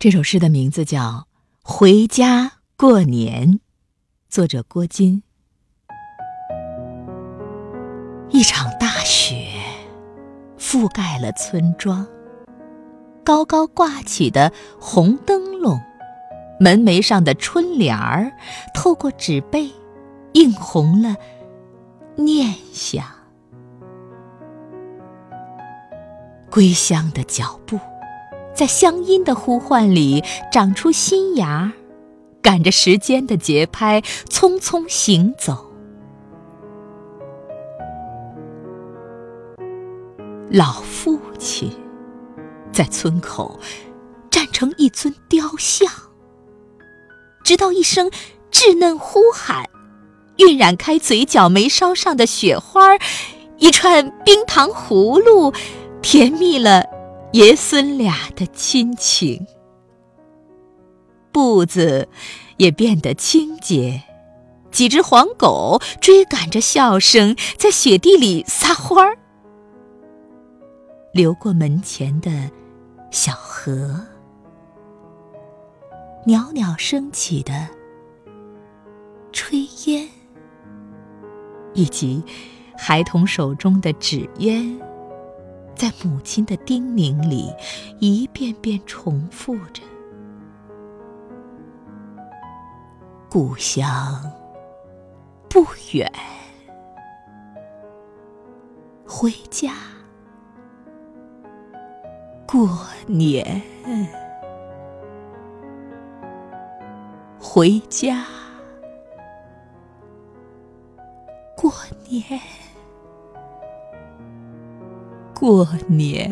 这首诗的名字叫《回家过年》，作者郭金。一场大雪覆盖了村庄，高高挂起的红灯笼，门楣上的春联儿，透过纸背，映红了念想。归乡的脚步。在乡音的呼唤里长出新芽，赶着时间的节拍匆匆行走。老父亲在村口站成一尊雕像，直到一声稚嫩呼喊，晕染开嘴角眉梢上的雪花，一串冰糖葫芦，甜蜜了。爷孙俩的亲情，步子也变得清洁。几只黄狗追赶着笑声，在雪地里撒欢儿。流过门前的小河，袅袅升起的炊烟，以及孩童手中的纸鸢。在母亲的叮咛里，一遍遍重复着：“故乡不远，回家。过年，回家。过年。”过年。